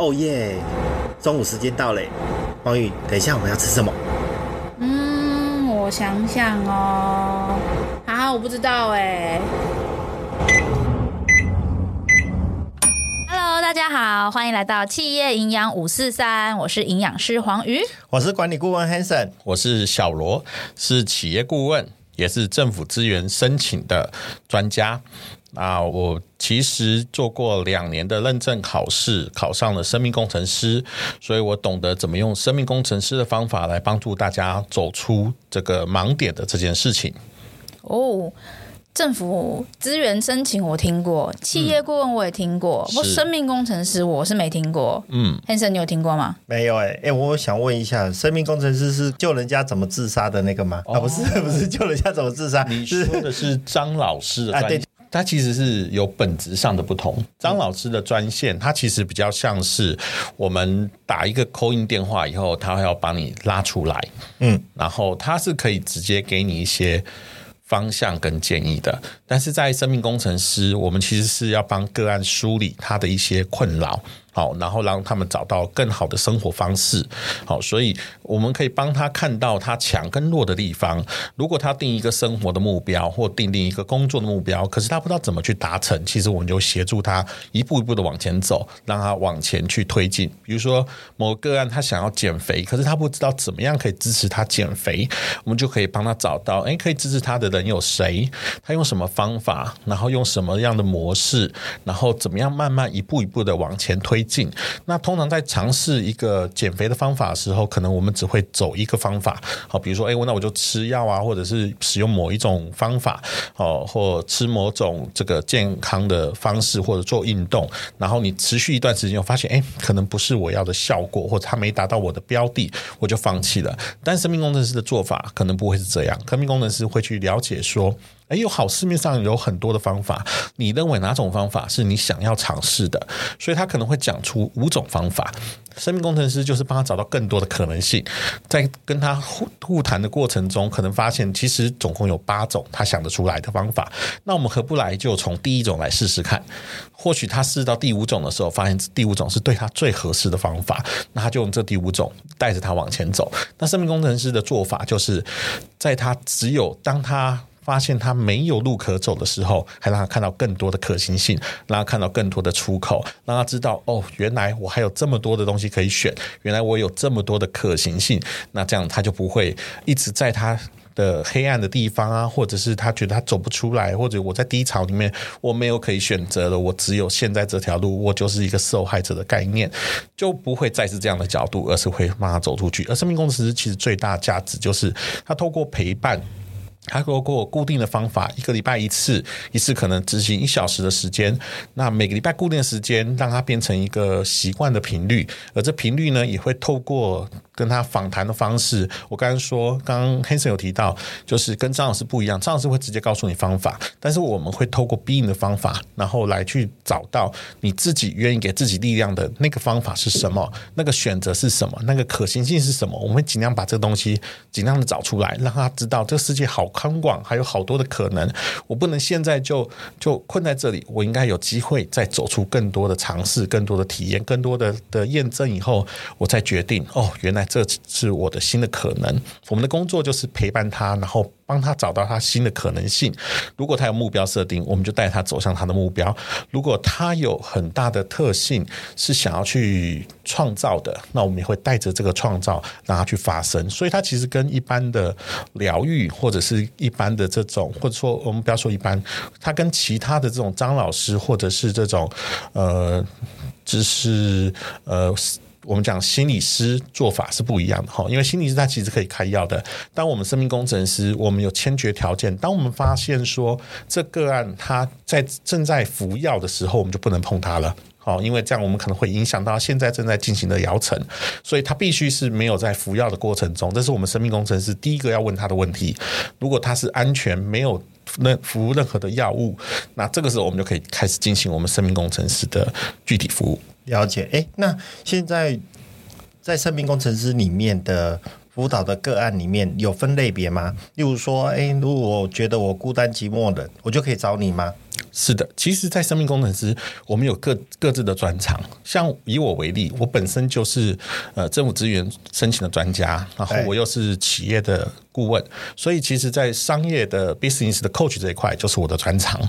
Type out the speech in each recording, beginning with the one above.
哦耶！中午时间到嘞，黄宇，等一下我们要吃什么？嗯，我想想哦，啊，我不知道哎。Hello，大家好，欢迎来到企业营养五四三，我是营养师黄瑜，我是管理顾问 Hanson，我是小罗，是企业顾问，也是政府资源申请的专家。啊，我其实做过两年的认证考试，考上了生命工程师，所以我懂得怎么用生命工程师的方法来帮助大家走出这个盲点的这件事情。哦，政府资源申请我听过，企业顾问我也听过，不生命工程师我是没听过。嗯，Hanson，你有听过吗？没有哎、欸，哎、欸，我想问一下，生命工程师是救人家怎么自杀的那个吗？哦、啊，不是，不是救人家怎么自杀，你说的是张老师的专业。啊它其实是有本质上的不同。张老师的专线，它其实比较像是我们打一个 call in 电话以后，他会要把你拉出来，嗯，然后他是可以直接给你一些方向跟建议的。但是在生命工程师，我们其实是要帮个案梳理他的一些困扰。好，然后让他们找到更好的生活方式。好，所以我们可以帮他看到他强跟弱的地方。如果他定一个生活的目标，或定定一个工作的目标，可是他不知道怎么去达成，其实我们就协助他一步一步的往前走，让他往前去推进。比如说某个案他想要减肥，可是他不知道怎么样可以支持他减肥，我们就可以帮他找到，诶，可以支持他的人有谁？他用什么方法？然后用什么样的模式？然后怎么样慢慢一步一步的往前推。进那通常在尝试一个减肥的方法的时候，可能我们只会走一个方法，好，比如说，哎，那我就吃药啊，或者是使用某一种方法，哦，或吃某种这个健康的方式，或者做运动，然后你持续一段时间，我发现，哎，可能不是我要的效果，或者它没达到我的标的，我就放弃了。但生命工程师的做法可能不会是这样，生命工程师会去了解说。哎，有好，市面上有很多的方法，你认为哪种方法是你想要尝试的？所以他可能会讲出五种方法。生命工程师就是帮他找到更多的可能性，在跟他互互谈的过程中，可能发现其实总共有八种他想得出来的方法。那我们何不来就从第一种来试试看？或许他试到第五种的时候，发现第五种是对他最合适的方法，那他就用这第五种带着他往前走。那生命工程师的做法就是，在他只有当他发现他没有路可走的时候，还让他看到更多的可行性，让他看到更多的出口，让他知道哦，原来我还有这么多的东西可以选，原来我有这么多的可行性。那这样他就不会一直在他的黑暗的地方啊，或者是他觉得他走不出来，或者我在低潮里面我没有可以选择的，我只有现在这条路，我就是一个受害者的概念，就不会再是这样的角度，而是会让他走出去。而生命工程师其实最大价值就是他透过陪伴。他透过固定的方法，一个礼拜一次，一次可能执行一小时的时间。那每个礼拜固定的时间，让它变成一个习惯的频率。而这频率呢，也会透过跟他访谈的方式。我刚刚说，刚刚 Hanson 有提到，就是跟张老师不一样，张老师会直接告诉你方法，但是我们会透过 being 的方法，然后来去找到你自己愿意给自己力量的那个方法是什么，那个选择是什么，那个可行性是什么。我们会尽量把这个东西尽量的找出来，让他知道这个世界好。宽广还有好多的可能，我不能现在就就困在这里，我应该有机会再走出更多的尝试、更多的体验、更多的的验证以后，我再决定哦，原来这是我的新的可能。我们的工作就是陪伴他，然后。帮他找到他新的可能性。如果他有目标设定，我们就带他走向他的目标。如果他有很大的特性是想要去创造的，那我们也会带着这个创造让他去发生。所以，他其实跟一般的疗愈或者是一般的这种，或者说我们不要说一般，他跟其他的这种张老师或者是这种呃，就是呃。我们讲心理师做法是不一样的哈，因为心理师他其实可以开药的。当我们生命工程师，我们有签决条件。当我们发现说这个案他在正在服药的时候，我们就不能碰他了。好，因为这样我们可能会影响到现在正在进行的疗程，所以他必须是没有在服药的过程中。这是我们生命工程师第一个要问他的问题。如果他是安全，没有任服任何的药物，那这个时候我们就可以开始进行我们生命工程师的具体服务。了解，哎，那现在在生命工程师里面的辅导的个案里面有分类别吗？例如说，哎，如果我觉得我孤单寂寞的，我就可以找你吗？是的，其实，在生命工程师，我们有各各自的专长。像以我为例，我本身就是呃政府资源申请的专家，然后我又是企业的顾问，所以其实，在商业的 business 的 coach 这一块，就是我的专长。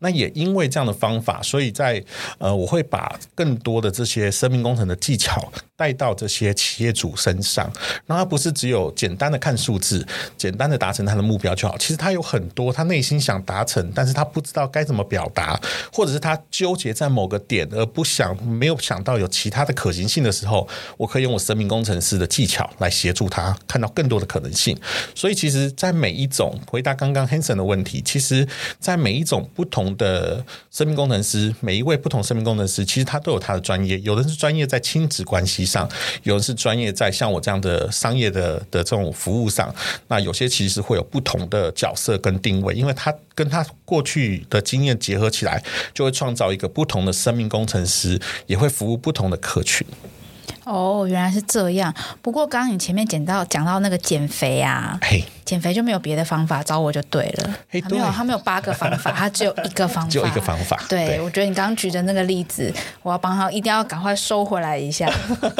那也因为这样的方法，所以在呃，我会把更多的这些生命工程的技巧带到这些企业主身上，那他不是只有简单的看数字，简单的达成他的目标就好。其实他有很多他内心想达成，但是他不知道该怎么表达，或者是他纠结在某个点而不想没有想到有其他的可行性的时候，我可以用我生命工程师的技巧来协助他看到更多的可能性。所以，其实，在每一种回答刚刚 Hanson 的问题，其实，在每一种不同。的生命工程师，每一位不同生命工程师，其实他都有他的专业。有的是专业在亲子关系上，有人是专业在像我这样的商业的的这种服务上。那有些其实会有不同的角色跟定位，因为他跟他过去的经验结合起来，就会创造一个不同的生命工程师，也会服务不同的客群。哦，原来是这样。不过刚刚你前面讲到讲到那个减肥啊，嘿，减肥就没有别的方法，找我就对了。嘿，没有，他没有八个方法，他只有一个方法，就一个方法。对，对，我觉得你刚刚举的那个例子，我要帮他一定要赶快收回来一下。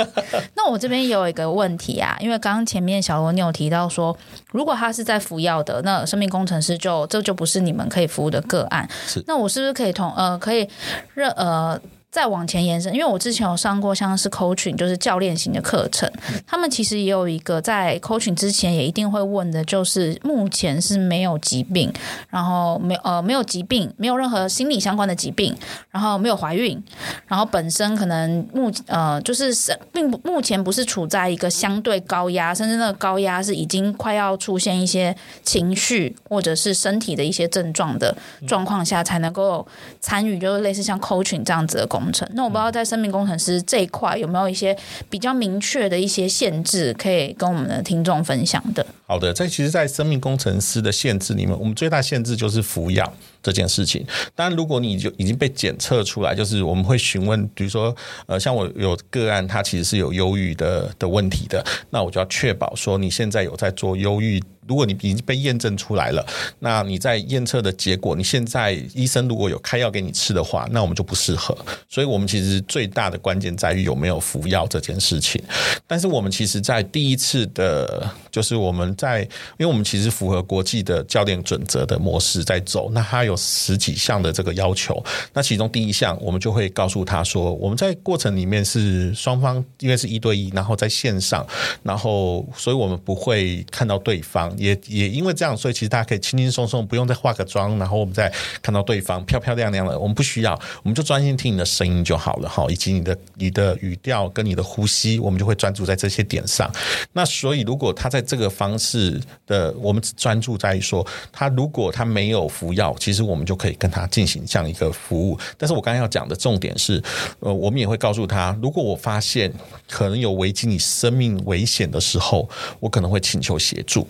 那我这边也有一个问题啊，因为刚刚前面小罗你有提到说，如果他是在服药的，那生命工程师就这就不是你们可以服务的个案。是，那我是不是可以同呃可以认呃？再往前延伸，因为我之前有上过像是 coaching，就是教练型的课程，他们其实也有一个在 coaching 之前也一定会问的，就是目前是没有疾病，然后没呃没有疾病，没有任何心理相关的疾病，然后没有怀孕，然后本身可能目呃就是并不目前不是处在一个相对高压，甚至那个高压是已经快要出现一些情绪或者是身体的一些症状的状况下，才能够参与，就是类似像 coaching 这样子的工。工程，那我不知道在生命工程师这一块有没有一些比较明确的一些限制，可以跟我们的听众分享的。好的，在其实，在生命工程师的限制里面，我们最大限制就是服药这件事情。当然，如果你就已经被检测出来，就是我们会询问，比如说，呃，像我有个案，他其实是有忧郁的的问题的，那我就要确保说你现在有在做忧郁。如果你已经被验证出来了，那你在验测的结果，你现在医生如果有开药给你吃的话，那我们就不适合。所以，我们其实最大的关键在于有没有服药这件事情。但是，我们其实，在第一次的，就是我们在，因为我们其实符合国际的教练准则的模式在走，那它有十几项的这个要求。那其中第一项，我们就会告诉他说，我们在过程里面是双方，因为是一对一，然后在线上，然后，所以我们不会看到对方。也也因为这样，所以其实大家可以轻轻松松，不用再化个妆，然后我们再看到对方漂漂亮亮的。我们不需要，我们就专心听你的声音就好了哈，以及你的你的语调跟你的呼吸，我们就会专注在这些点上。那所以，如果他在这个方式的，我们只专注在于说，他如果他没有服药，其实我们就可以跟他进行这样一个服务。但是我刚才要讲的重点是，呃，我们也会告诉他，如果我发现可能有危及你生命危险的时候，我可能会请求协助。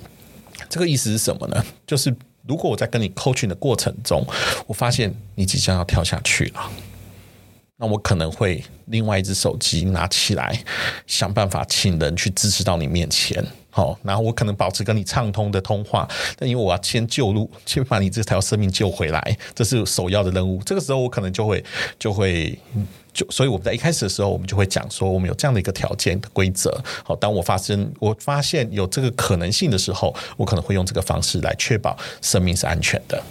这个意思是什么呢？就是如果我在跟你 coaching 的过程中，我发现你即将要跳下去了，那我可能会另外一只手机拿起来，想办法请人去支持到你面前。好，然后我可能保持跟你畅通的通话，但因为我要先救路，先把你这条生命救回来，这是首要的任务。这个时候我可能就会就会。就所以我们在一开始的时候，我们就会讲说，我们有这样的一个条件的规则。好，当我发生我发现有这个可能性的时候，我可能会用这个方式来确保生命是安全的。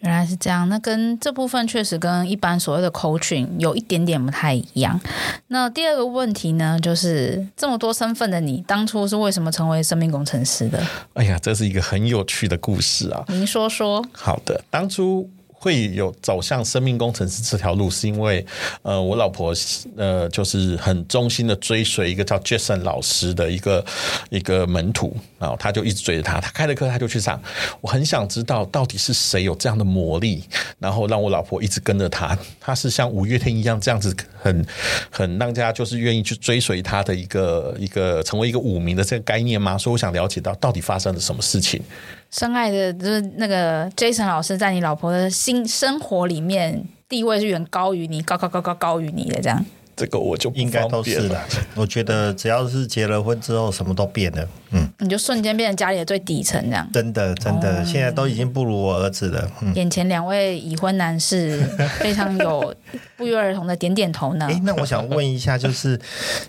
原来是这样，那跟这部分确实跟一般所谓的 coaching 有一点点不太一样。那第二个问题呢，就是这么多身份的你，当初是为什么成为生命工程师的？哎呀，这是一个很有趣的故事啊！您说说。好的，当初。会有走向生命工程师这条路，是因为呃，我老婆呃，就是很忠心的追随一个叫 Jason 老师的一个一个门徒，然后他就一直追着他，他开了课他就去上。我很想知道到底是谁有这样的魔力，然后让我老婆一直跟着他。他是像五月天一样这样子很很让大家就是愿意去追随他的一个一个成为一个五名的这个概念吗？所以我想了解到到底发生了什么事情。深爱的，就是那个 Jason 老师，在你老婆的心生活里面地位是远高于你，高高高高高于你的这样。这个我就应该都是的。我觉得只要是结了婚之后，什么都变了。嗯，你就瞬间变成家里的最底层这样。真的，真的，哦、现在都已经不如我儿子了。嗯、眼前两位已婚男士非常有不约而同的点点头呢。哎，那我想问一下，就是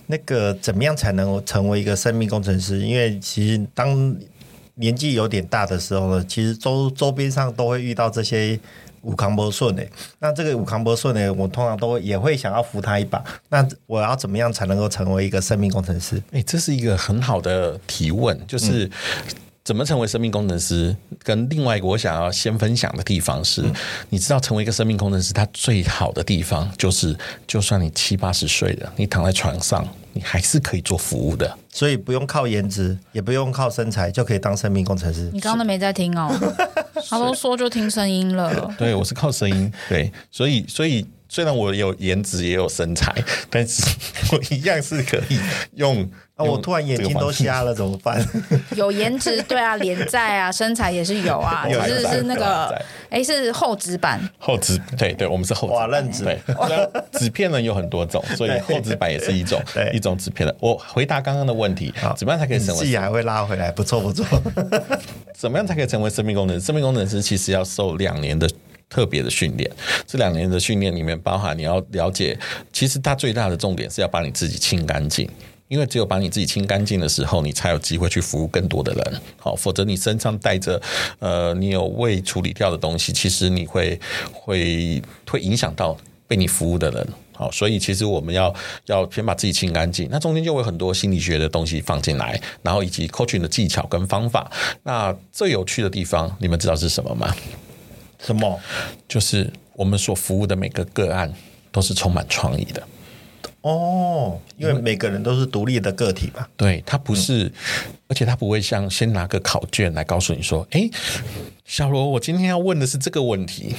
那个怎么样才能成为一个生命工程师？因为其实当年纪有点大的时候呢，其实周周边上都会遇到这些。五康不顺诶，那这个五康不顺呢，我通常都也会想要扶他一把。那我要怎么样才能够成为一个生命工程师？诶，这是一个很好的提问，就是怎么成为生命工程师？跟另外一个我想要先分享的地方是，你知道，成为一个生命工程师，他最好的地方就是，就算你七八十岁了，你躺在床上，你还是可以做服务的。所以不用靠颜值，也不用靠身材，就可以当生命工程师。你刚刚都没在听哦。他都说就听声音了，对，我是靠声音，对，所以所以虽然我有颜值也有身材，但是 我一样是可以用。啊，我突然眼睛都瞎了，怎么办？有颜值，对啊，脸在啊，身材也是有啊，只是是那个，哎，是厚纸板，厚纸，对对，我们是厚纸板纸，对，纸片呢有很多种，所以厚纸板也是一种，一种纸片的。我回答刚刚的问题，怎么样才可以成为？自己还会拉回来，不错不错。怎么样才可以成为生命工程师？生命工程师其实要受两年的特别的训练，这两年的训练里面包含你要了解，其实它最大的重点是要把你自己清干净。因为只有把你自己清干净的时候，你才有机会去服务更多的人。好，否则你身上带着呃，你有未处理掉的东西，其实你会会会影响到被你服务的人。好，所以其实我们要要先把自己清干净。那中间就会有很多心理学的东西放进来，然后以及 coaching 的技巧跟方法。那最有趣的地方，你们知道是什么吗？什么？就是我们所服务的每个个案都是充满创意的。哦，因为每个人都是独立的个体嘛。对，他不是，嗯、而且他不会像先拿个考卷来告诉你说：“哎，小罗，我今天要问的是这个问题。”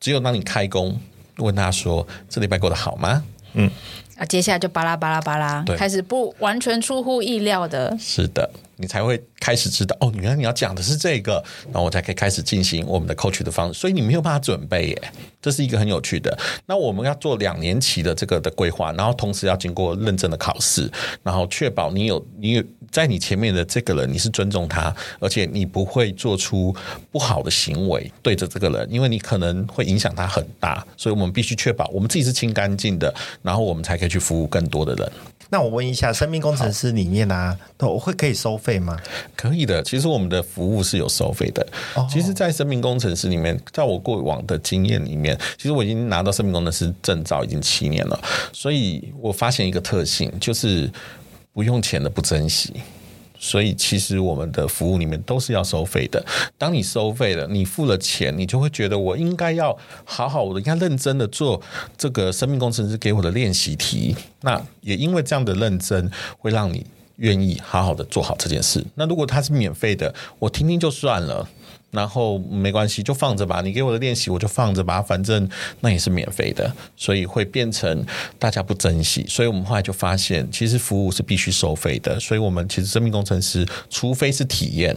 只有当你开工问他说：“这礼拜过得好吗？”嗯，啊，接下来就巴拉巴拉巴拉，开始不完全出乎意料的。是的。你才会开始知道哦，原来你要讲的是这个，然后我才可以开始进行我们的 coach 的方式。所以你没有办法准备耶，这是一个很有趣的。那我们要做两年期的这个的规划，然后同时要经过认证的考试，然后确保你有你有在你前面的这个人你是尊重他，而且你不会做出不好的行为对着这个人，因为你可能会影响他很大。所以我们必须确保我们自己是清干净的，然后我们才可以去服务更多的人。那我问一下，生命工程师里面啊，都会可以收费吗？可以的，其实我们的服务是有收费的。哦、其实，在生命工程师里面，在我过往的经验里面，其实我已经拿到生命工程师证照已经七年了，所以我发现一个特性，就是不用钱的不珍惜。所以，其实我们的服务里面都是要收费的。当你收费了，你付了钱，你就会觉得我应该要好好我、应该认真的做这个生命工程师给我的练习题。那也因为这样的认真，会让你愿意好好的做好这件事。那如果它是免费的，我听听就算了。然后没关系，就放着吧。你给我的练习，我就放着吧。反正那也是免费的，所以会变成大家不珍惜。所以我们后来就发现，其实服务是必须收费的。所以我们其实生命工程师，除非是体验，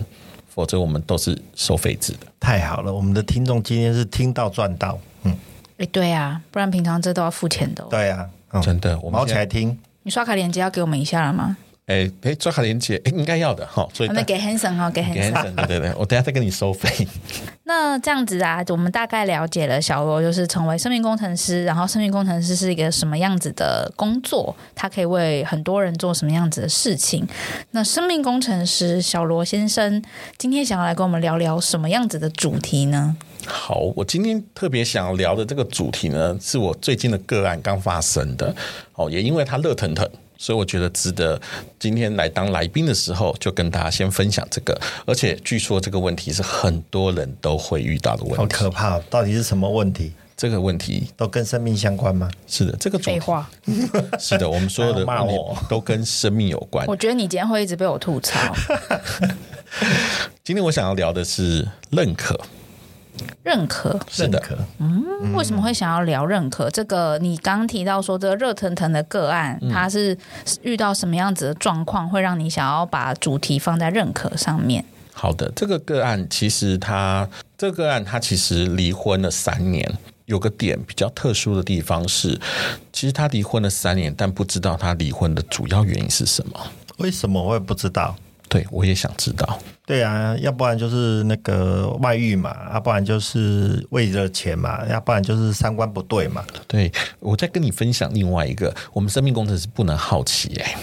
否则我们都是收费制的。太好了，我们的听众今天是听到赚到。嗯，哎，对啊，不然平常这都要付钱的。对啊，真的，我们毛起来听。你刷卡链接要给我们一下了吗？哎哎，抓卡连接哎，应该要的哈。所以我们给 Hanson 哈，给 Hanson。对对对，我等下再跟你收费。那这样子啊，我们大概了解了小罗就是成为生命工程师，然后生命工程师是一个什么样子的工作，他可以为很多人做什么样子的事情。那生命工程师小罗先生今天想要来跟我们聊聊什么样子的主题呢？好，我今天特别想要聊的这个主题呢，是我最近的个案刚发生的。哦，也因为他热腾腾。所以我觉得值得今天来当来宾的时候，就跟大家先分享这个。而且据说这个问题是很多人都会遇到的问题。好可怕！到底是什么问题？这个问题都跟生命相关吗？是的，这个废话。是的，我们所有的 问题都跟生命有关。我觉得你今天会一直被我吐槽。今天我想要聊的是认可。认可，是的，嗯，为什么会想要聊认可？这个你刚提到说这个热腾腾的个案，它是遇到什么样子的状况，会让你想要把主题放在认可上面？好的，这个个案其实他这个个案他其实离婚了三年。有个点比较特殊的地方是，其实他离婚了三年，但不知道他离婚的主要原因是什么？为什么我也不知道？对，我也想知道。对啊，要不然就是那个外遇嘛，要不然就是为了钱嘛，要不然就是三观不对嘛。对，我再跟你分享另外一个，我们生命工程师不能好奇哎、欸。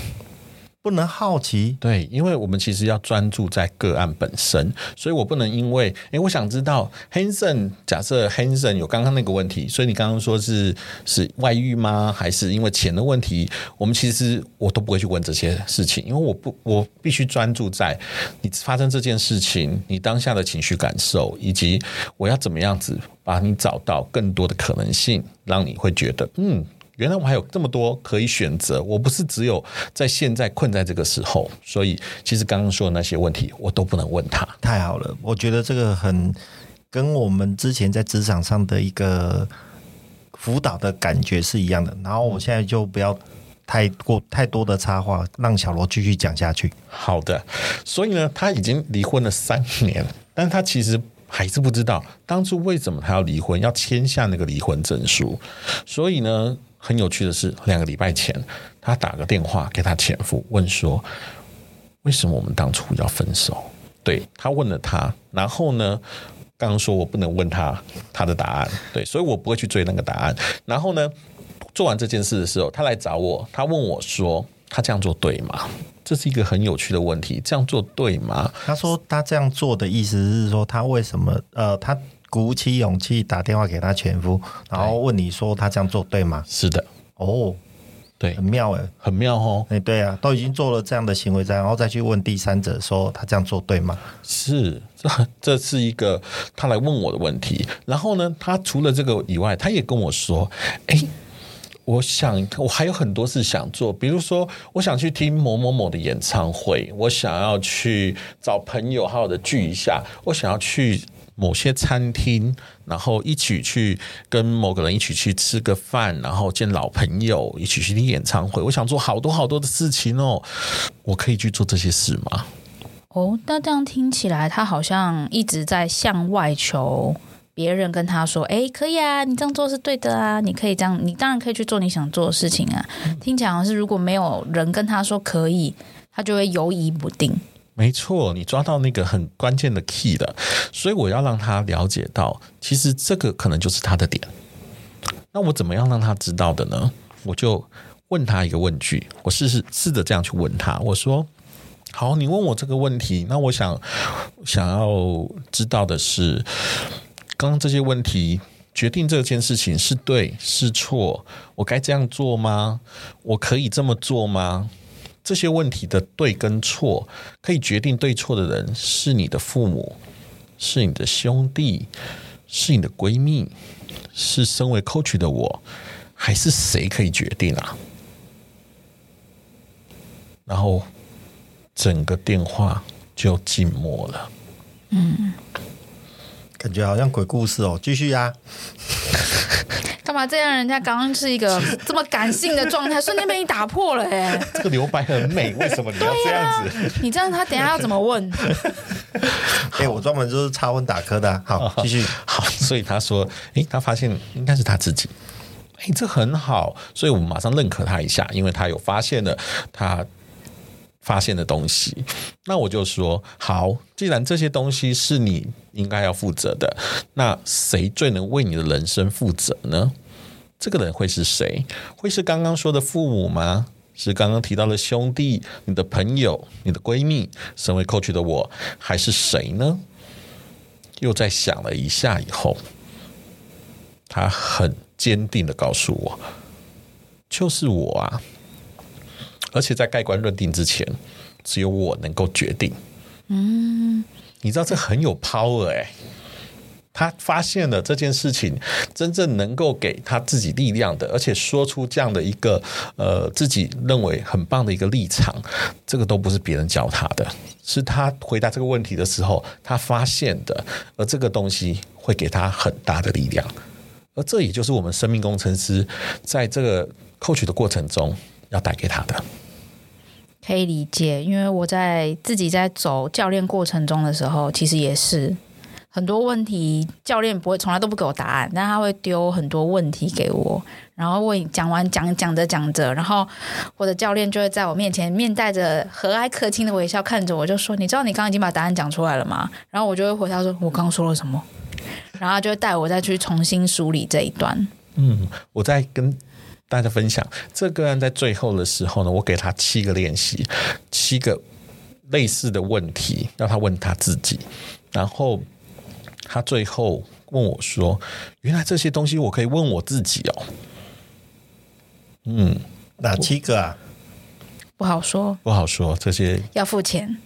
不能好奇，对，因为我们其实要专注在个案本身，所以我不能因为，诶，我想知道 Hanson，假设 Hanson 有刚刚那个问题，所以你刚刚说是是外遇吗？还是因为钱的问题？我们其实我都不会去问这些事情，因为我不，我必须专注在你发生这件事情，你当下的情绪感受，以及我要怎么样子把你找到更多的可能性，让你会觉得，嗯。原来我还有这么多可以选择，我不是只有在现在困在这个时候，所以其实刚刚说的那些问题我都不能问他。太好了，我觉得这个很跟我们之前在职场上的一个辅导的感觉是一样的。然后我现在就不要太过太多的插话，让小罗继续讲下去。好的，所以呢，他已经离婚了三年，但他其实。还是不知道当初为什么他要离婚，要签下那个离婚证书。所以呢，很有趣的是，两个礼拜前，他打个电话给他前夫，问说：“为什么我们当初要分手？”对，他问了他，然后呢，刚刚说我不能问他他的答案，对，所以我不会去追那个答案。然后呢，做完这件事的时候，他来找我，他问我说：“他这样做对吗？”这是一个很有趣的问题，这样做对吗？他说他这样做的意思是说，他为什么呃，他鼓起勇气打电话给他前夫，然后问你说他这样做对吗？是的，哦，对，很妙诶，很妙哦，哎，对啊，都已经做了这样的行为，然后再去问第三者说他这样做对吗？是，这这是一个他来问我的问题。然后呢，他除了这个以外，他也跟我说，哎。我想，我还有很多事想做，比如说，我想去听某某某的演唱会，我想要去找朋友好好的聚一下，我想要去某些餐厅，然后一起去跟某个人一起去吃个饭，然后见老朋友，一起去听演唱会。我想做好多好多的事情哦，我可以去做这些事吗？哦，那这样听起来，他好像一直在向外求。别人跟他说：“哎，可以啊，你这样做是对的啊，你可以这样，你当然可以去做你想做的事情啊。”听起来好像是如果没有人跟他说可以，他就会犹疑不定。没错，你抓到那个很关键的 key 的，所以我要让他了解到，其实这个可能就是他的点。那我怎么样让他知道的呢？我就问他一个问句，我试试试着这样去问他，我说：“好，你问我这个问题，那我想想要知道的是。”刚刚这些问题决定这件事情是对是错，我该这样做吗？我可以这么做吗？这些问题的对跟错，可以决定对错的人是你的父母，是你的兄弟，是你的闺蜜，是身为 coach 的我，还是谁可以决定啊？然后整个电话就静默了。嗯。感觉好像鬼故事哦，继续、啊！干嘛这样？人家刚刚是一个 这么感性的状态，瞬间被你打破了哎！这个留白很美，为什么你要这样子？啊、你这样他等下要怎么问？哎、欸，我专门就是插问打磕的、啊。好，继续。好，所以他说，哎、欸，他发现应该是他自己。哎、欸，这很好，所以我们马上认可他一下，因为他有发现了他。发现的东西，那我就说好，既然这些东西是你应该要负责的，那谁最能为你的人生负责呢？这个人会是谁？会是刚刚说的父母吗？是刚刚提到的兄弟、你的朋友、你的闺蜜？身为 coach 的我，还是谁呢？又在想了一下以后，他很坚定的告诉我，就是我啊。而且在盖棺论定之前，只有我能够决定。嗯，你知道这很有 power 哎、欸。他发现了这件事情真正能够给他自己力量的，而且说出这样的一个呃自己认为很棒的一个立场，这个都不是别人教他的，是他回答这个问题的时候他发现的。而这个东西会给他很大的力量。而这也就是我们生命工程师在这个 coach 的过程中要带给他的。可以理解，因为我在自己在走教练过程中的时候，其实也是很多问题教练不会从来都不给我答案，但他会丢很多问题给我，然后问讲完讲讲着讲着，然后我的教练就会在我面前面带着和蔼可亲的微笑看着我，就说：“你知道你刚刚已经把答案讲出来了吗？”然后我就会回答说：“我刚说了什么？”然后就会带我再去重新梳理这一段。嗯，我在跟大家分享这个案在最后的时候呢，我给他七个练习，七个类似的问题，让他问他自己，然后。他最后问我说：“原来这些东西我可以问我自己哦。”嗯，哪七个啊？不好说，不好说。这些要付钱，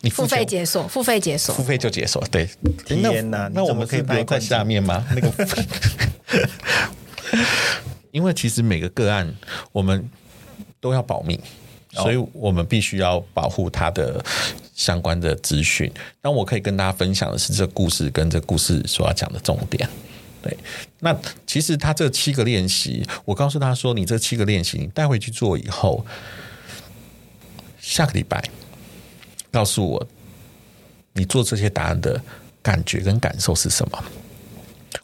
你付费解锁，付费解锁，付费就解锁。对，天哪，那我们可以留在下面吗？那个，因为其实每个个案我们都要保密。所以我们必须要保护他的相关的资讯。但我可以跟大家分享的是，这故事跟这故事所要讲的重点。对，那其实他这七个练习，我告诉他说，你这七个练习你带回去做以后，下个礼拜告诉我你做这些答案的感觉跟感受是什么。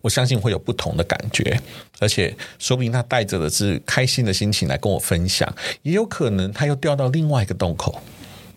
我相信会有不同的感觉，而且说不定他带着的是开心的心情来跟我分享，也有可能他又掉到另外一个洞口，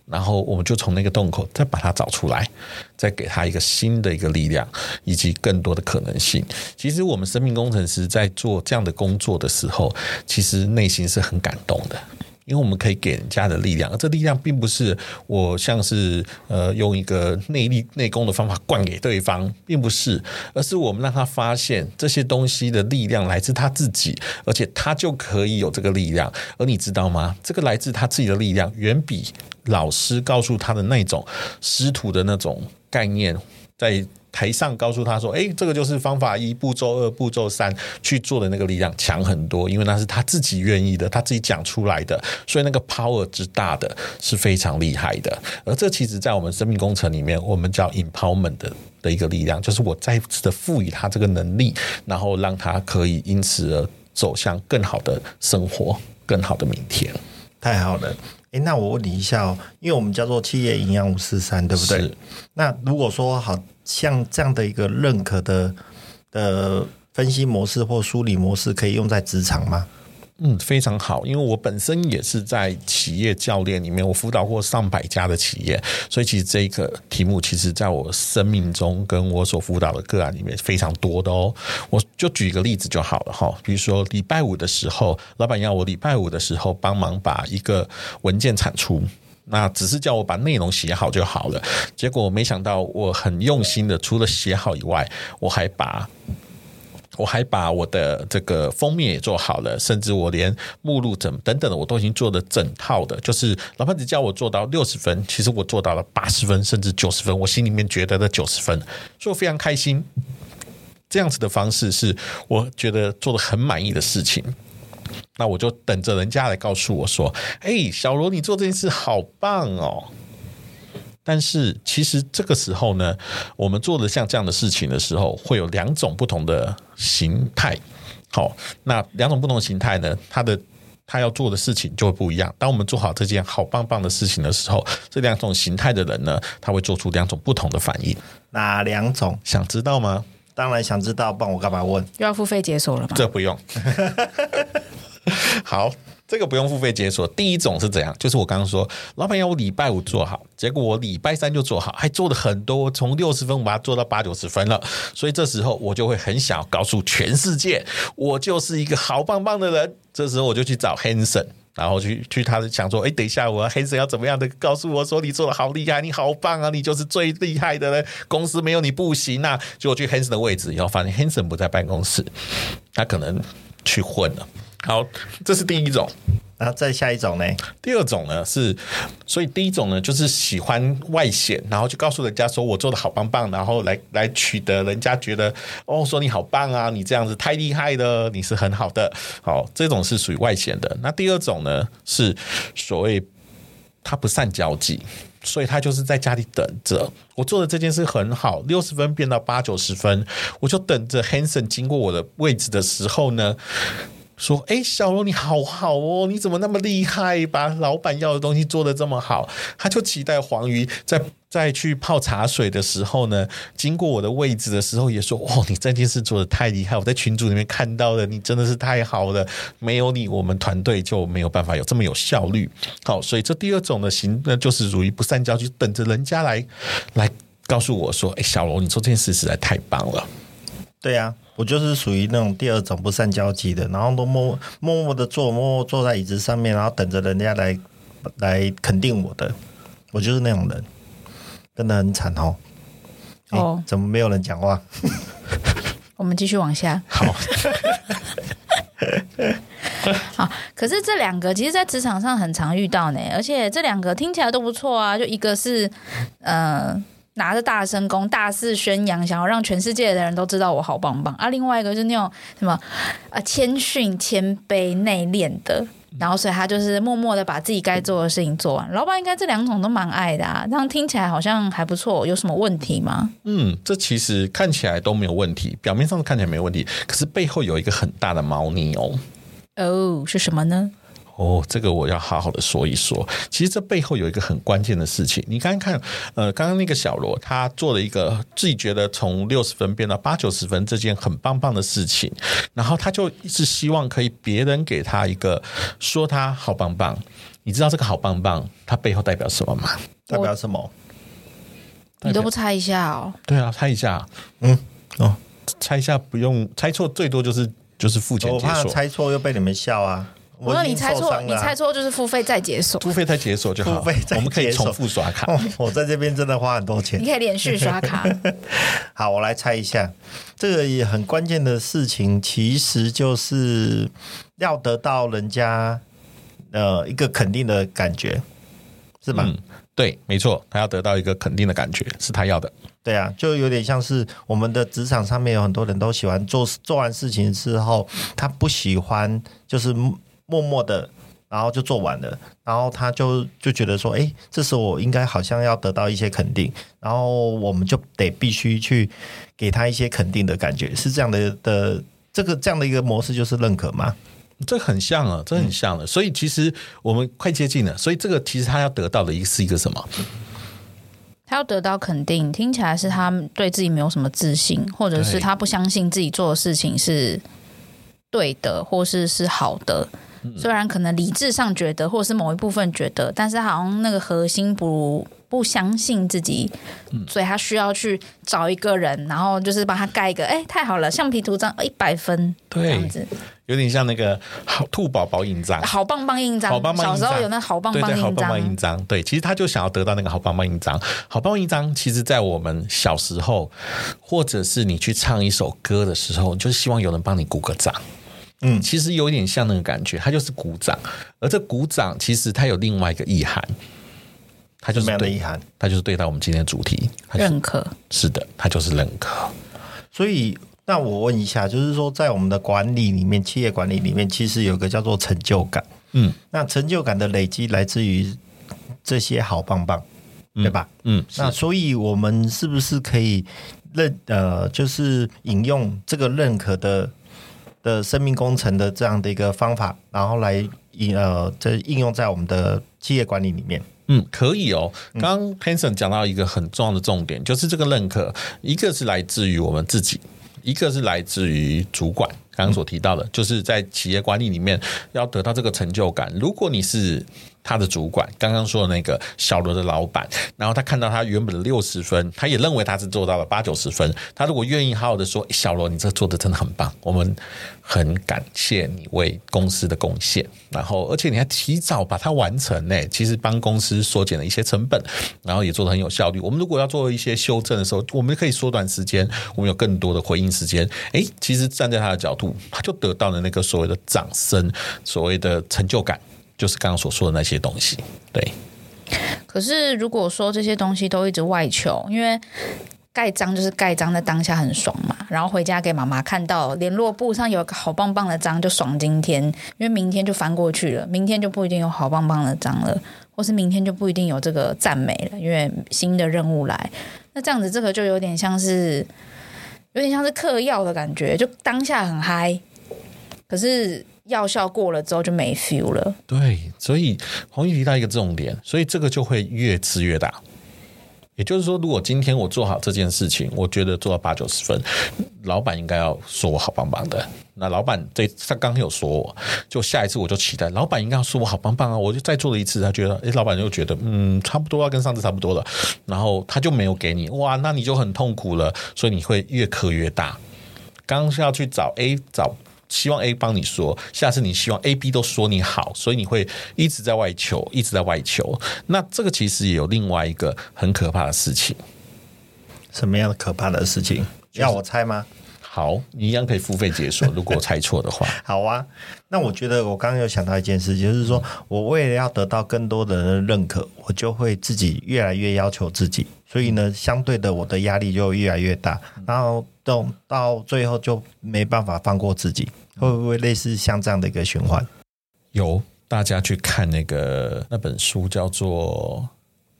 然后我们就从那个洞口再把它找出来，再给他一个新的一个力量，以及更多的可能性。其实我们生命工程师在做这样的工作的时候，其实内心是很感动的。因为我们可以给人家的力量，而这力量并不是我像是呃用一个内力内功的方法灌给对方，并不是，而是我们让他发现这些东西的力量来自他自己，而且他就可以有这个力量。而你知道吗？这个来自他自己的力量，远比老师告诉他的那种师徒的那种概念在。台上告诉他说：“诶，这个就是方法一，步骤二，步骤三去做的那个力量强很多，因为那是他自己愿意的，他自己讲出来的，所以那个 power 之大的是非常厉害的。而这其实，在我们生命工程里面，我们叫 empowerment 的的一个力量，就是我再次的赋予他这个能力，然后让他可以因此而走向更好的生活，更好的明天。太好了。”诶，那我问你一下哦，因为我们叫做企业营养五四三，对不对？那如果说好像这样的一个认可的的分析模式或梳理模式，可以用在职场吗？嗯，非常好，因为我本身也是在企业教练里面，我辅导过上百家的企业，所以其实这个题目，其实在我生命中跟我所辅导的个案里面非常多的哦。我就举一个例子就好了哈，比如说礼拜五的时候，老板要我礼拜五的时候帮忙把一个文件产出，那只是叫我把内容写好就好了，结果没想到我很用心的，除了写好以外，我还把。我还把我的这个封面也做好了，甚至我连目录整等等的我都已经做了整套的。就是老板只叫我做到六十分，其实我做到了八十分，甚至九十分。我心里面觉得的九十分，所以我非常开心。这样子的方式是我觉得做的很满意的事情。那我就等着人家来告诉我说：“哎，小罗，你做这件事好棒哦。”但是其实这个时候呢，我们做的像这样的事情的时候，会有两种不同的形态。好，那两种不同的形态呢，他的他要做的事情就会不一样。当我们做好这件好棒棒的事情的时候，这两种形态的人呢，他会做出两种不同的反应。哪两种？想知道吗？当然想知道，不然我干嘛问？又要付费解锁了吗？这不用。好。这个不用付费解锁。第一种是怎样？就是我刚刚说，老板要我礼拜五做好，结果我礼拜三就做好，还做了很多，从六十分我把它做到八九十分了。所以这时候我就会很想告诉全世界，我就是一个好棒棒的人。这时候我就去找 Hanson，然后去去他的想说，哎，等一下我 Hanson 要怎么样的告诉我说，你做的好厉害，你好棒啊，你就是最厉害的人，公司没有你不行啊。结果去 Hanson 的位置以后，发现 Hanson 不在办公室，他可能去混了。好，这是第一种。然后再下一种呢？第二种呢是，所以第一种呢就是喜欢外显，然后就告诉人家说我做的好棒棒，然后来来取得人家觉得哦，说你好棒啊，你这样子太厉害了，你是很好的。好，这种是属于外显的。那第二种呢是所谓他不善交际，所以他就是在家里等着我做的这件事很好，六十分变到八九十分，我就等着 Hanson 经过我的位置的时候呢。说：“哎，小罗你好好哦，你怎么那么厉害，把老板要的东西做得这么好？”他就期待黄鱼在在去泡茶水的时候呢，经过我的位置的时候也说：“哦，你这件事做得太厉害，我在群组里面看到的，你真的是太好了，没有你，我们团队就没有办法有这么有效率。”好，所以这第二种的行，那就是属于不善交际，等着人家来来告诉我说：“哎，小罗，你做这件事实在太棒了。”对呀、我就是属于那种第二种不善交际的，然后都默默默的坐，默默坐在椅子上面，然后等着人家来来肯定我的。我就是那种人，真的很惨哦。哦，怎么没有人讲话？我们继续往下。好。好，可是这两个其实，在职场上很常遇到呢，而且这两个听起来都不错啊。就一个是，呃。拿着大声公，大肆宣扬，想要让全世界的人都知道我好棒棒啊！另外一个就是那种什么啊，谦逊、谦卑、内敛的，然后所以他就是默默的把自己该做的事情做完。老板应该这两种都蛮爱的啊，这样听起来好像还不错。有什么问题吗？嗯，这其实看起来都没有问题，表面上看起来没有问题，可是背后有一个很大的猫腻哦。哦，是什么呢？哦，这个我要好好的说一说。其实这背后有一个很关键的事情。你刚刚看，呃，刚刚那个小罗他做了一个自己觉得从六十分变到八九十分这件很棒棒的事情，然后他就一直希望可以别人给他一个说他好棒棒。你知道这个好棒棒它背后代表什么吗？代表什么？你都不猜一下哦？对啊，猜一下。嗯，哦，猜一下不用猜错，最多就是就是付钱解锁。我怕猜错又被你们笑啊。我说你猜错，你猜错就是付费再解锁，付费再解锁就好。付费再解锁，我们可以重复刷卡。哦，我在这边真的花很多钱。你可以连续刷卡。好，我来猜一下，这个也很关键的事情，其实就是要得到人家呃一个肯定的感觉，是吧？嗯，对，没错，他要得到一个肯定的感觉，是他要的。对啊，就有点像是我们的职场上面有很多人都喜欢做做完事情之后，他不喜欢就是。默默的，然后就做完了，然后他就就觉得说，哎，这时候我应该好像要得到一些肯定，然后我们就得必须去给他一些肯定的感觉，是这样的的，这个这样的一个模式就是认可吗？这很像啊，这很像了，嗯，所以其实我们快接近了，所以这个其实他要得到的一个是一个什么？他要得到肯定，听起来是他对自己没有什么自信，或者是他不相信自己做的事情是对的，或是是好的。虽然可能理智上觉得，或者是某一部分觉得，但是好像那个核心不不相信自己，所以他需要去找一个人，然后就是帮他盖一个，哎，太好了，橡皮图章一百分，对，这样子，有点像那个好兔宝宝印章，好棒棒印章，好棒棒印章，小时候有那好棒棒印章，对，对，好棒棒印章，对，其实他就想要得到那个好棒棒印章，好棒棒印章，其实在我们小时候，或者是你去唱一首歌的时候，就是希望有人帮你鼓个掌。嗯，其实有点像那个感觉，它就是鼓掌，而这鼓掌其实它有另外一个意涵，它就是对意涵，它就是对待我们今天的主题认可。是的，它就是认可。所以，那我问一下，就是说，在我们的管理里面，企业管理里面，其实有个叫做成就感。嗯，那成就感的累积来自于这些好棒棒，嗯、对吧？嗯，那所以我们是不是可以认呃，就是引用这个认可的？的生命工程的这样的一个方法，然后来应呃，这应用在我们的企业管理里面。嗯，可以哦。刚刚 Hanson 讲到一个很重要的重点，就是这个认可，一个是来自于我们自己，一个是来自于主管。刚刚所提到的，就是在企业管理里面要得到这个成就感。如果你是他的主管，刚刚说的那个小罗的老板，然后他看到他原本的六十分，他也认为他是做到了八九十分。他如果愿意好好的说：“小罗，你这做的真的很棒，我们很感谢你为公司的贡献。”然后，而且你还提早把它完成呢，其实帮公司缩减了一些成本，然后也做得很有效率。我们如果要做一些修正的时候，我们可以缩短时间，我们有更多的回应时间。诶，其实站在他的角度，他就得到了那个所谓的掌声，所谓的成就感。就是刚刚所说的那些东西，对。可是如果说这些东西都一直外求，因为盖章就是盖章，在当下很爽嘛，然后回家给妈妈看到联络簿上有个好棒棒的章，就爽今天，因为明天就翻过去了，明天就不一定有好棒棒的章了，或是明天就不一定有这个赞美了，因为新的任务来。那这样子，这个就有点像是，有点像是嗑药的感觉，就当下很嗨，可是。药效过了之后就没 feel 了。对，所以红玉提到一个重点，所以这个就会越吃越大。也就是说，如果今天我做好这件事情，我觉得做到八九十分，老板应该要说我好棒棒的。那老板这他刚刚有说我，就下一次我就期待老板应该要说我好棒棒啊！我就再做了一次，他觉得，诶，老板就觉得，嗯，差不多要跟上次差不多了，然后他就没有给你，哇，那你就很痛苦了，所以你会越磕越大。刚刚是要去找 A 找。希望 A 帮你说，下次你希望 A、B 都说你好，所以你会一直在外求，一直在外求。那这个其实也有另外一个很可怕的事情。什么样的可怕的事情？就是、要我猜吗？好，你一样可以付费解锁。如果我猜错的话，好啊。那我觉得我刚刚有想到一件事，就是说我为了要得到更多的人的认可，我就会自己越来越要求自己，所以呢，相对的我的压力就越来越大，然后到到最后就没办法放过自己，会不会类似像这样的一个循环？有，大家去看那个那本书叫做《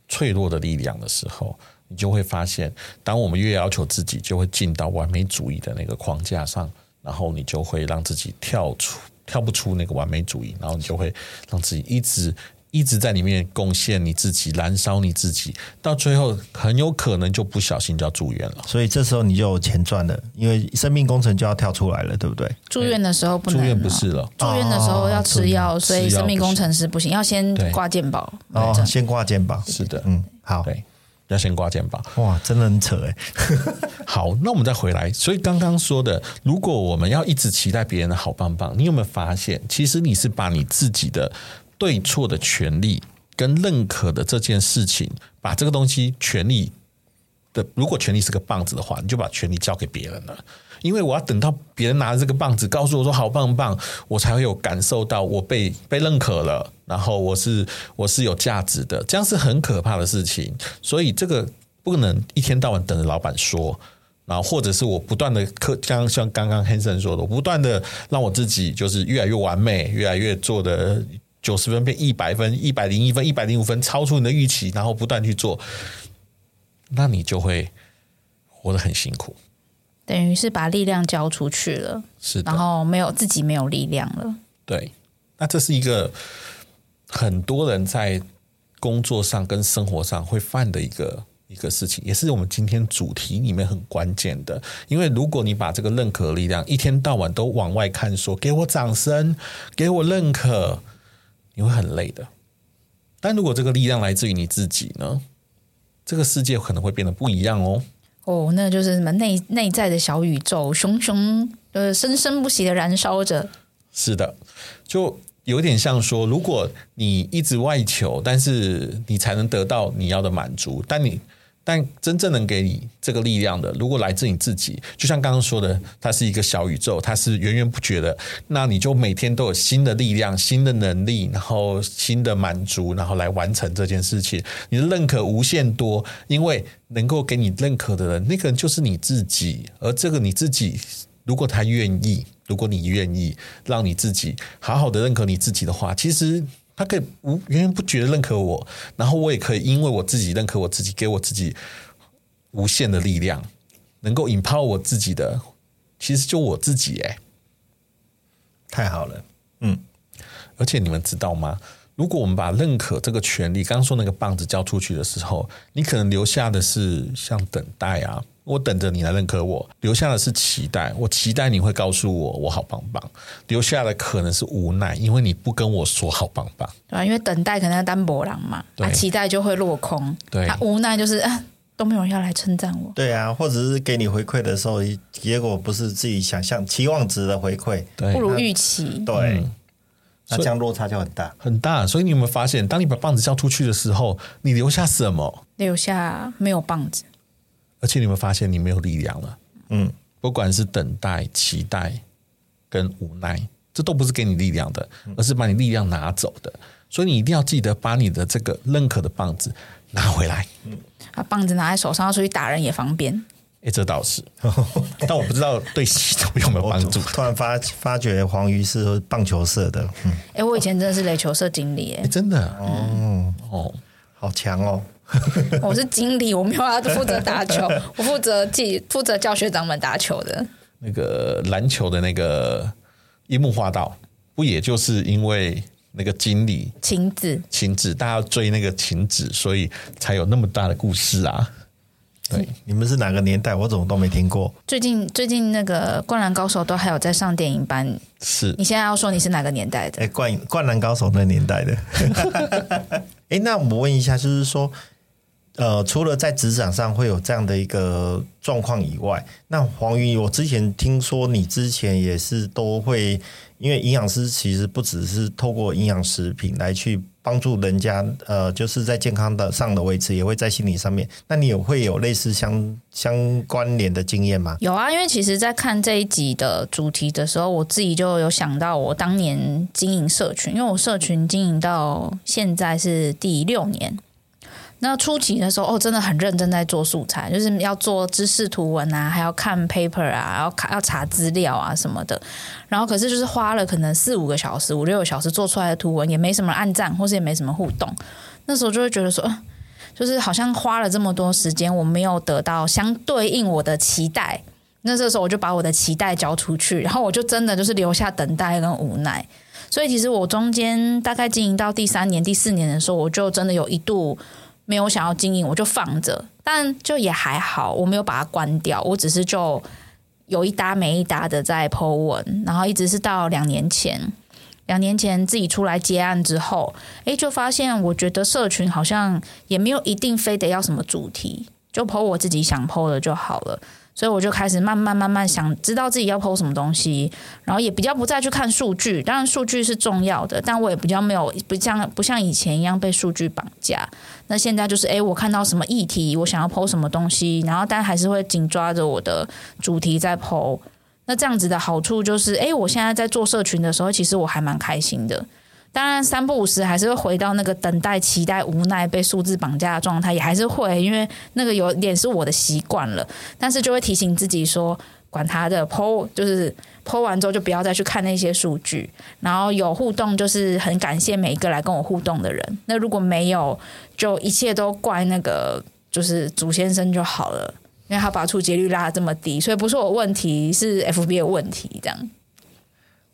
脆弱的力量》的时候。你就会发现，当我们越要求自己，就会进到完美主义的那个框架上，然后你就会让自己跳出、跳不出那个完美主义，然后你就会让自己一直一直在里面贡献你自己、燃烧你自己，到最后很有可能就不小心就要住院了。所以这时候你就有钱赚了，因为生命工程就要跳出来了，对不对？住院的时候不能，住院不是了，住院的时候要吃药，所以生命工程师不行，要先挂健保。哦，先挂健保，是的，嗯，好，对。要先挂健保，哇，真的很扯哎。好，那我们再回来。所以刚刚说的，如果我们要一直期待别人的好棒棒，你有没有发现，其实你是把你自己的对错的权利跟认可的这件事情，把这个东西权利的，如果权利是个棒子的话，你就把权利交给别人了。因为我要等到别人拿着这个棒子告诉我说好棒棒，我才会有感受到我被被认可了，然后我是我是有价值的，这样是很可怕的事情。所以这个不能一天到晚等着老板说，然后或者是我不断的课，刚刚像刚刚 Hanson 说的，我不断的让我自己就是越来越完美，越来越做的九十分变一百分，一百零一分，一百零五分，超出你的预期，然后不断去做，那你就会活得很辛苦。等于是把力量交出去了，是，然后没有自己没有力量了。对，那这是一个很多人在工作上跟生活上会犯的一个一个事情，也是我们今天主题里面很关键的。因为如果你把这个认可的力量一天到晚都往外看说，说给我掌声，给我认可，你会很累的。但如果这个力量来自于你自己呢？这个世界可能会变得不一样哦。哦，那就是什么内内在的小宇宙，熊熊呃生生不息的燃烧着。是的，就有点像说，如果你一直外求，但是你才能得到你要的满足，但你。但真正能给你这个力量的，如果来自你自己，就像刚刚说的，它是一个小宇宙，它是源源不绝的，那你就每天都有新的力量、新的能力，然后新的满足，然后来完成这件事情。你的认可无限多，因为能够给你认可的人，那个人就是你自己。而这个你自己，如果他愿意，如果你愿意让你自己好好的认可你自己的话，其实。他可以无源源不绝的认可我，然后我也可以因为我自己认可我自己，给我自己无限的力量，能够 empower 我自己的，其实就我自己哎，太好了，嗯，而且你们知道吗？如果我们把认可这个权利，刚刚说那个棒子交出去的时候，你可能留下的是像等待啊。我等着你来认可我，留下的是期待。我期待你会告诉我我好棒棒，留下的可能是无奈，因为你不跟我说好棒棒。对啊，因为等待可能要单薄狼嘛，啊，期待就会落空。对，啊，无奈就是啊，都没有人要来称赞我。对啊，或者是给你回馈的时候，结果不是自己想象期望值的回馈，对，不如预期。对，嗯，那这样落差就很大，很大。所以你有没有发现，当你把棒子交出去的时候，你留下什么？留下没有棒子。而且你们发现你没有力量了，嗯，不管是等待、期待跟无奈，这都不是给你力量的，而是把你力量拿走的。所以你一定要记得把你的这个认可的棒子拿回来。嗯，把棒子拿在手上，要出去打人也方便。哎，这倒是，但我不知道对系统有没有帮助。突然发发觉黄鱼是棒球社的，嗯，哎，我以前真的是垒球社经理，哎，真的，哦哦，好强哦。我是经理，我没有要负责打球，我负责记负责教学长们打球的。那个篮球的那个樱木花道不也就是因为那个经理晴子，晴子，大家要追那个晴子，所以才有那么大的故事啊。对，你们是哪个年代？我怎么都没听过。最近最近那个灌篮高手都还有在上电影班。是，你现在要说你是哪个年代的？哎，灌灌篮高手那年代的。哎，那我问一下，就是说，呃，除了在职场上会有这样的一个状况以外，那黄鱼，我之前听说你之前也是都会，因为营养师其实不只是透过营养食品来去。帮助人家，呃，就是在健康的上的维持，也会在心理上面。那你有会有类似相相关联的经验吗？有啊，因为其实，在看这一集的主题的时候，我自己就有想到我当年经营社群，因为我社群经营到现在是第六年。那初期的时候，哦，真的很认真在做素材，就是要做知识图文啊，还要看 paper 啊，然后要查资料啊什么的。然后可是就是花了可能四五个小时、五六个小时做出来的图文，也没什么按赞，或是也没什么互动。那时候就会觉得说，就是好像花了这么多时间，我没有得到相对应我的期待。那这时候我就把我的期待交出去，然后我就真的就是留下等待跟无奈。所以其实我中间大概经营到第三年、第四年的时候，我就真的有一度。没有想要经营，我就放着，但就也还好，我没有把它关掉，我只是就有一搭没一搭的在 po 文，然后一直是到两年前，两年前自己出来接案之后，诶，就发现我觉得社群好像也没有一定非得要什么主题，就 po 我自己想 po 的就好了。所以我就开始慢慢慢慢想知道自己要剖什么东西，然后也比较不再去看数据。当然数据是重要的，但我也比较没有不像不像以前一样被数据绑架。那现在就是，诶，我看到什么议题，我想要剖什么东西，然后但还是会紧抓着我的主题在剖。那这样子的好处就是，诶，我现在在做社群的时候，其实我还蛮开心的。当然，三不五时还是会回到那个等待、期待、无奈、被数字绑架的状态，也还是会，因为那个有点是我的习惯了。但是就会提醒自己说，管他的，po 就是 po 完之后就不要再去看那些数据。然后有互动，就是很感谢每一个来跟我互动的人。那如果没有，就一切都怪那个就是祖先生就好了，因为他把触及率拉得这么低，所以不是我问题，是 FB 的问题，这样。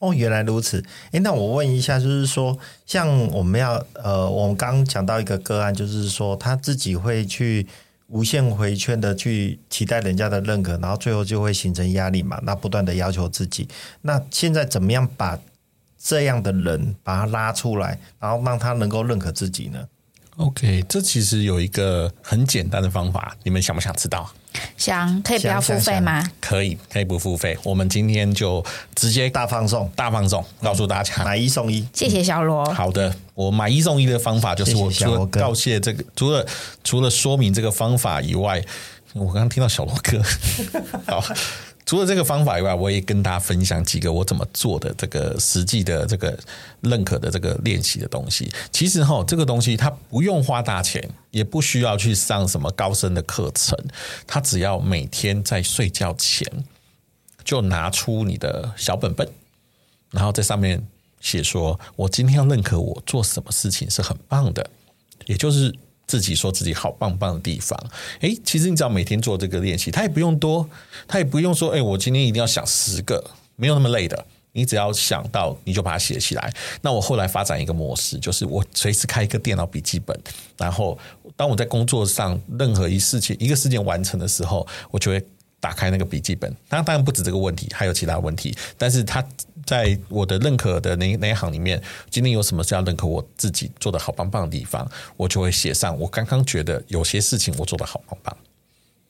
哦，原来如此。诶，那我问一下，就是说，像我们要呃，我们刚刚讲到一个个案，就是说他自己会去无限回圈的去期待人家的认可，然后最后就会形成压力嘛，那不断的要求自己。那现在怎么样把这样的人把他拉出来，然后让他能够认可自己呢？OK，这其实有一个很简单的方法，你们想不想知道？想可以不要付费吗？可以，可以不付费。我们今天就直接大放送，大放送，告诉大家买一送一。谢谢小罗。好的，我买一送一的方法就是我除了告谢这个，除了除了说明这个方法以外，我刚刚听到小罗哥，好。除了这个方法以外，我也跟大家分享几个我怎么做的这个实际的这个认可的这个练习的东西。其实哈，这个东西它不用花大钱，也不需要去上什么高深的课程，它只要每天在睡觉前就拿出你的小本本，然后在上面写说：“我今天要认可我做什么事情是很棒的。”也就是。自己说自己好棒棒的地方，诶，其实你只要每天做这个练习，他也不用多，他也不用说，诶，我今天一定要想十个，没有那么累的。你只要想到，你就把它写起来。那我后来发展一个模式，就是我随时开一个电脑笔记本，然后当我在工作上任何一事情一个事件完成的时候，我就会。打开那个笔记本，当然当然不止这个问题，还有其他问题。但是他在我的认可的那那一行里面，今天有什么是要认可我自己做的好棒棒的地方，我就会写上。我刚刚觉得有些事情我做的好棒棒，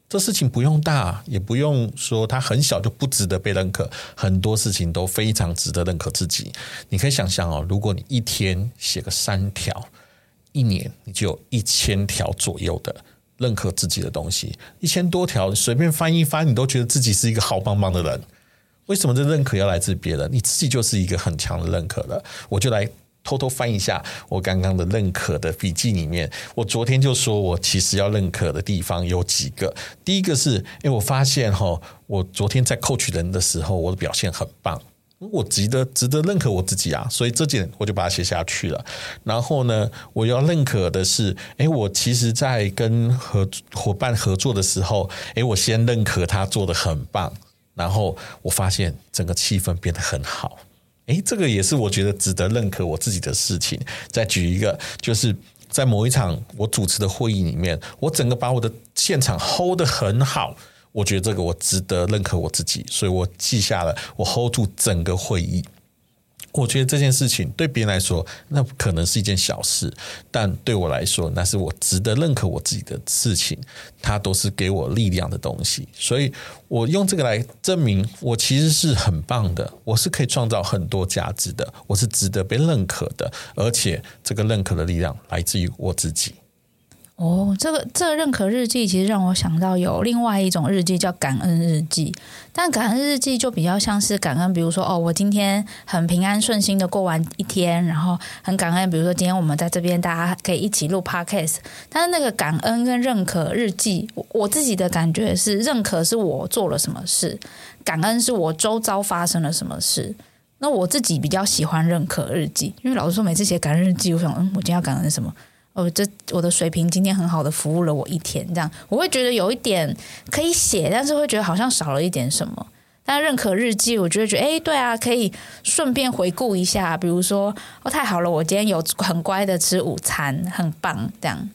这事情不用大，也不用说它很小就不值得被认可，很多事情都非常值得认可自己。你可以想象哦，如果你一天写个三条，一年你就有一千条左右的。认可自己的东西，一千多条，随便翻一翻，你都觉得自己是一个好棒棒的人。为什么这认可要来自别人？你自己就是一个很强的认可了。我就来偷偷翻一下我刚刚的认可的笔记里面。我昨天就说我其实要认可的地方有几个。第一个是，诶，我发现哈，我昨天在 coach 人的时候，我的表现很棒。我值得值得认可我自己啊，所以这点我就把它写下去了。然后呢，我要认可的是，诶，我其实，在跟合伙伴合作的时候，诶，我先认可他做得很棒，然后我发现整个气氛变得很好。诶，这个也是我觉得值得认可我自己的事情。再举一个，就是在某一场我主持的会议里面，我整个把我的现场 hold 得很好，我觉得这个我值得认可我自己，所以我记下了我 hold 住整个会议。我觉得这件事情对别人来说，那可能是一件小事，但对我来说，那是我值得认可我自己的事情。它都是给我力量的东西，所以我用这个来证明，我其实是很棒的，我是可以创造很多价值的，我是值得被认可的，而且这个认可的力量来自于我自己。哦，这个这个认可日记其实让我想到有另外一种日记叫感恩日记，但感恩日记就比较像是感恩，比如说哦，我今天很平安顺心的过完一天，然后很感恩，比如说今天我们在这边大家可以一起录 podcast，但是那个感恩跟认可日记，我自己的感觉是认可是我做了什么事，感恩是我周遭发生了什么事。那我自己比较喜欢认可日记，因为老实说，每次写感恩日记，我想，嗯，我今天要感恩什么？哦，这我的水平今天很好的服务了我一天，这样我会觉得有一点可以写，但是会觉得好像少了一点什么。但认可日记，我就会觉得，哎，对啊，可以顺便回顾一下，比如说，哦，太好了，我今天有很乖的吃午餐，很棒，这样。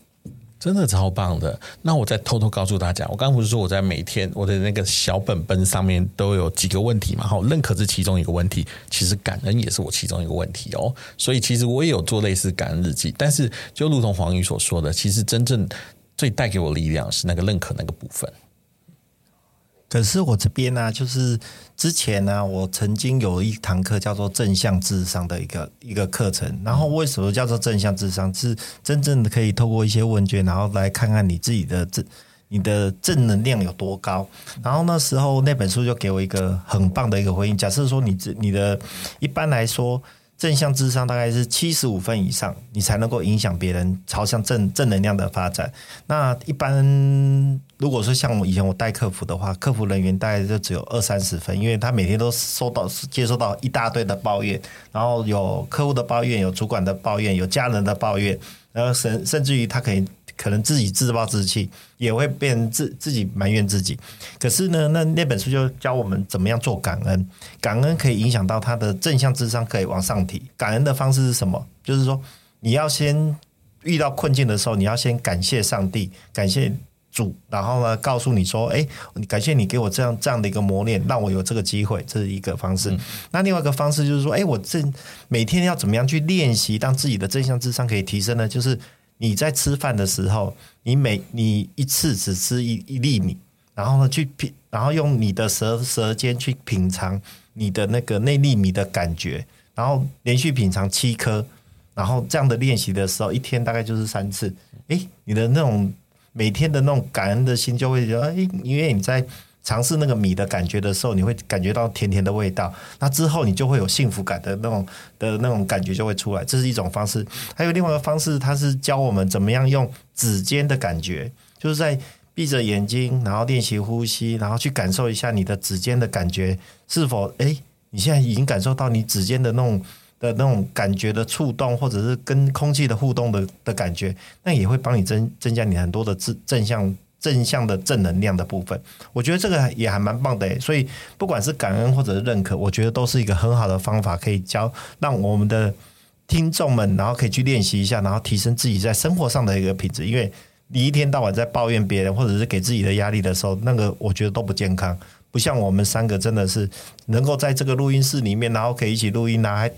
真的超棒的！那我再偷偷告诉大家，我刚刚不是说我在每天我的那个小本本上面都有几个问题嘛？好，认可是其中一个问题，其实感恩也是我其中一个问题哦。所以其实我也有做类似感恩日记，但是就如同黄宇所说的，其实真正最带给我力量是那个认可那个部分。可是我这边呢、就是之前呢、我曾经有一堂课叫做正向智商的一个一个课程。然后为什么叫做正向智商？是真正的可以透过一些问卷，然后来看看你自己的正你的正能量有多高。然后那时候那本书就给我一个很棒的一个回应。假设说你这你的一般来说。正向智商大概是七十五分以上，你才能够影响别人朝向正正能量的发展。那一般如果说像我以前我带客服的话，客服人员大概就只有二三十分，因为他每天都收到接收到一大堆的抱怨，然后有客户的抱怨，有主管的抱怨，有家人的抱怨，然后甚甚至于他可以。可能自己自暴自弃，也会变自自己埋怨自己。可是呢，那那本书就教我们怎么样做感恩，感恩可以影响到他的正向智商，可以往上提。感恩的方式是什么？就是说，你要先遇到困境的时候，你要先感谢上帝，感谢主，然后呢，告诉你说，哎，感谢你给我这样这样的一个磨练，让我有这个机会，这是一个方式。嗯、那另外一个方式就是说，哎，我这每天要怎么样去练习，让自己的正向智商可以提升呢？就是。你在吃饭的时候，你每你一次只吃一一粒米，然后呢去品，然后用你的舌舌尖去品尝你的那个那粒米的感觉，然后连续品尝七颗，然后这样的练习的时候，一天大概就是三次。诶，你的那种每天的那种感恩的心就会觉得，诶，因为你在。尝试那个米的感觉的时候，你会感觉到甜甜的味道。那之后你就会有幸福感的那种的那种感觉就会出来，这是一种方式。还有另外一个方式，它是教我们怎么样用指尖的感觉，就是在闭着眼睛，然后练习呼吸，然后去感受一下你的指尖的感觉是否哎，你现在已经感受到你指尖的那种的那种感觉的触动，或者是跟空气的互动的的感觉，那也会帮你增增加你很多的正正向。正向的正能量的部分，我觉得这个也还蛮棒的。所以不管是感恩或者是认可，我觉得都是一个很好的方法，可以教让我们的听众们，然后可以去练习一下，然后提升自己在生活上的一个品质。因为你一天到晚在抱怨别人，或者是给自己的压力的时候，那个我觉得都不健康。不像我们三个真的是能够在这个录音室里面，然后可以一起录音啊，还。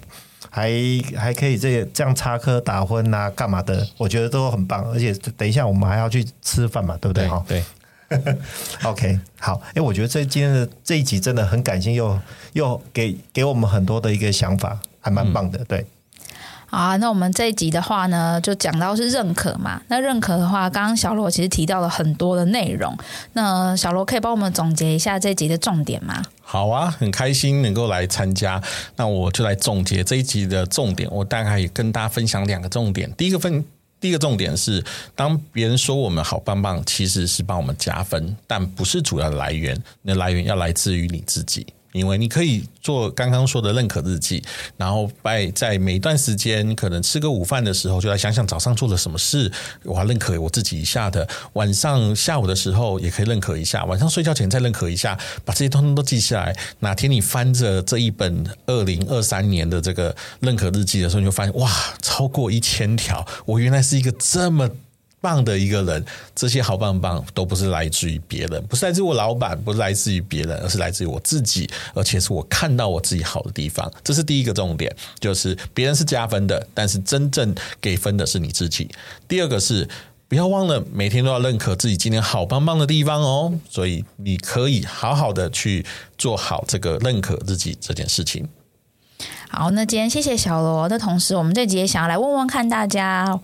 还还可以这这样插科打诨呐、啊，干嘛的？我觉得都很棒，而且等一下我们还要去吃饭嘛，对不对？哈，对。OK，好。哎，我觉得这今天的这一集真的很感性，又又给给我们很多的一个想法，还蛮棒的，嗯、对。好啊，那我们这一集的话呢，就讲到是认可嘛。那认可的话，刚刚小罗其实提到了很多的内容。那小罗可以帮我们总结一下这一集的重点吗？好啊，很开心能够来参加。那我就来总结这一集的重点。我大概也跟大家分享两个重点。第一个分，第一个重点是，当别人说我们好棒棒，其实是帮我们加分，但不是主要的来源。那来源要来自于你自己。因为你可以做刚刚说的认可日记，然后在在每一段时间，可能吃个午饭的时候，就来想想早上做了什么事，我要认可我自己一下的。晚上下午的时候也可以认可一下，晚上睡觉前再认可一下，把这些通通都记下来。哪天你翻着这一本二零二三年的这个认可日记的时候，你就发现哇，超过一千条，我原来是一个这么。棒的一个人，这些好棒棒都不是来自于别人，不是来自我老板，不是来自于别人，而是来自于我自己，而且是我看到我自己好的地方。这是第一个重点，就是别人是加分的，但是真正给分的是你自己。第二个是不要忘了每天都要认可自己今天好棒棒的地方哦，所以你可以好好的去做好这个认可自己这件事情。好，那今天谢谢小罗的同时，我们这集也想要来问问看大家。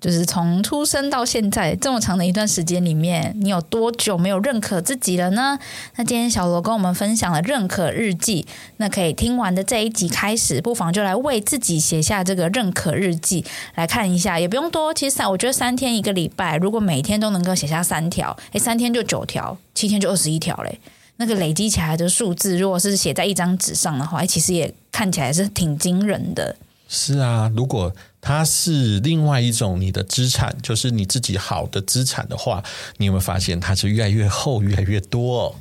就是从出生到现在这么长的一段时间里面，你有多久没有认可自己了呢？那今天小罗跟我们分享了认可日记，那可以听完的这一集开始，不妨就来为自己写下这个认可日记来看一下，也不用多，其实我觉得三天一个礼拜，如果每天都能够写下三条，诶，三天就九条，七天就二十一条嘞。那个累积起来的数字，如果是写在一张纸上的话，诶，其实也看起来是挺惊人的。是啊，如果它是另外一种你的资产，就是你自己好的资产的话，你有没有发现它是越来越厚，越来越多哦？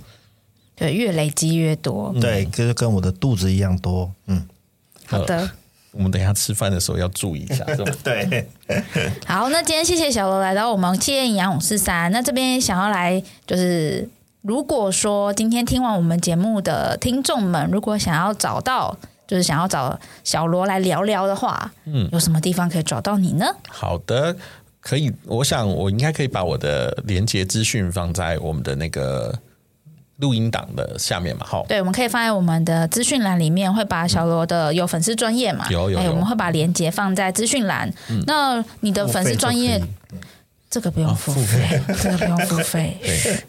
对，越累积越多。对，就是跟我的肚子一样多。嗯，好的。我们等一下吃饭的时候要注意一下。对。好，那今天谢谢小罗来到我们企业营养五四三。那这边想要来，就是如果说今天听完我们节目的听众们，如果想要找到。就是想要找小罗来聊聊的话，嗯，有什么地方可以找到你呢？好的，可以，我想我应该可以把我的连接资讯放在我们的那个录音档的下面嘛。好，对，我们可以放在我们的资讯栏里面，会把小罗的有粉丝专业嘛，有有，有，我们会把连接放在资讯栏。嗯，那你的粉丝专业，这个不用付费，这个不用付费。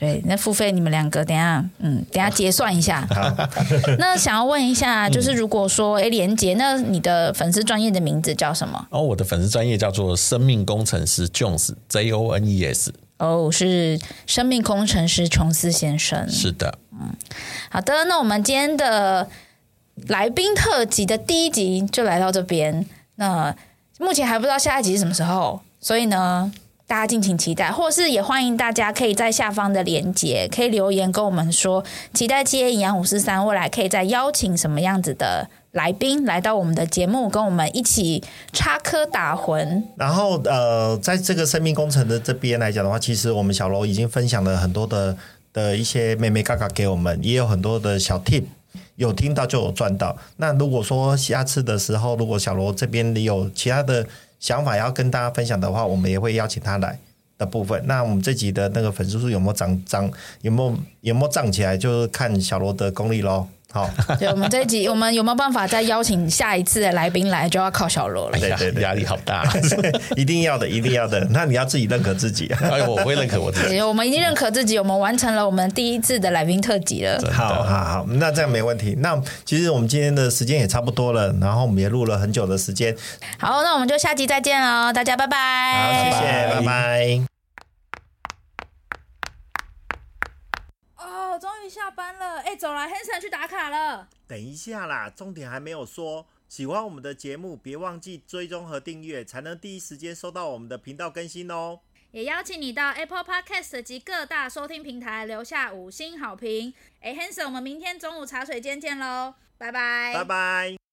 对，那付费你们两个等下，嗯，等下结算一下。那想要问一下，就是如果说哎，连杰，那你的粉丝专业的名字叫什么？哦，我的粉丝专业叫做生命工程师 Jones J O N E S。哦，是生命工程师琼斯先生。是的，嗯，好的，那我们今天的来宾特辑的第一集就来到这边。那目前还不知道下一集是什么时候，所以呢。大家敬请期待，或是也欢迎大家可以在下方的连接，可以留言跟我们说，期待企业营养五四三未来可以再邀请什么样子的来宾来到我们的节目，跟我们一起插科打诨。然后呃，在这个生命工程的这边来讲的话，其实我们小罗已经分享了很多的的一些眉眉嘎嘎给我们，也有很多的小 tip，有听到就有赚到。那如果说下次的时候，如果小罗这边你有其他的。想法要跟大家分享的话，我们也会邀请他来的部分。那我们这集的那个粉丝数有没有涨涨？有没有有没有涨起来？就是看小罗的功力喽。好，对，我们这一集，我们有没有办法再邀请下一次的来宾来，就要靠小罗了。对对对，压力好大，一定要的，一定要的。那你要自己认可自己。哎，我会认可我自己。我们已经认可自己，我们完成了我们第一次的来宾特辑了。好好好，那这样没问题。那其实我们今天的时间也差不多了，然后我们也录了很久的时间。好，那我们就下集再见喽，大家拜拜。好，谢谢，拜拜。终于下班了，哎，走了，Hanson 去打卡了。等一下啦，重点还没有说。喜欢我们的节目，别忘记追踪和订阅，才能第一时间收到我们的频道更新哦。也邀请你到 Apple Podcast 及各大收听平台留下五星好评。哎，Hanson，我们明天中午茶水间见喽，拜拜，拜拜。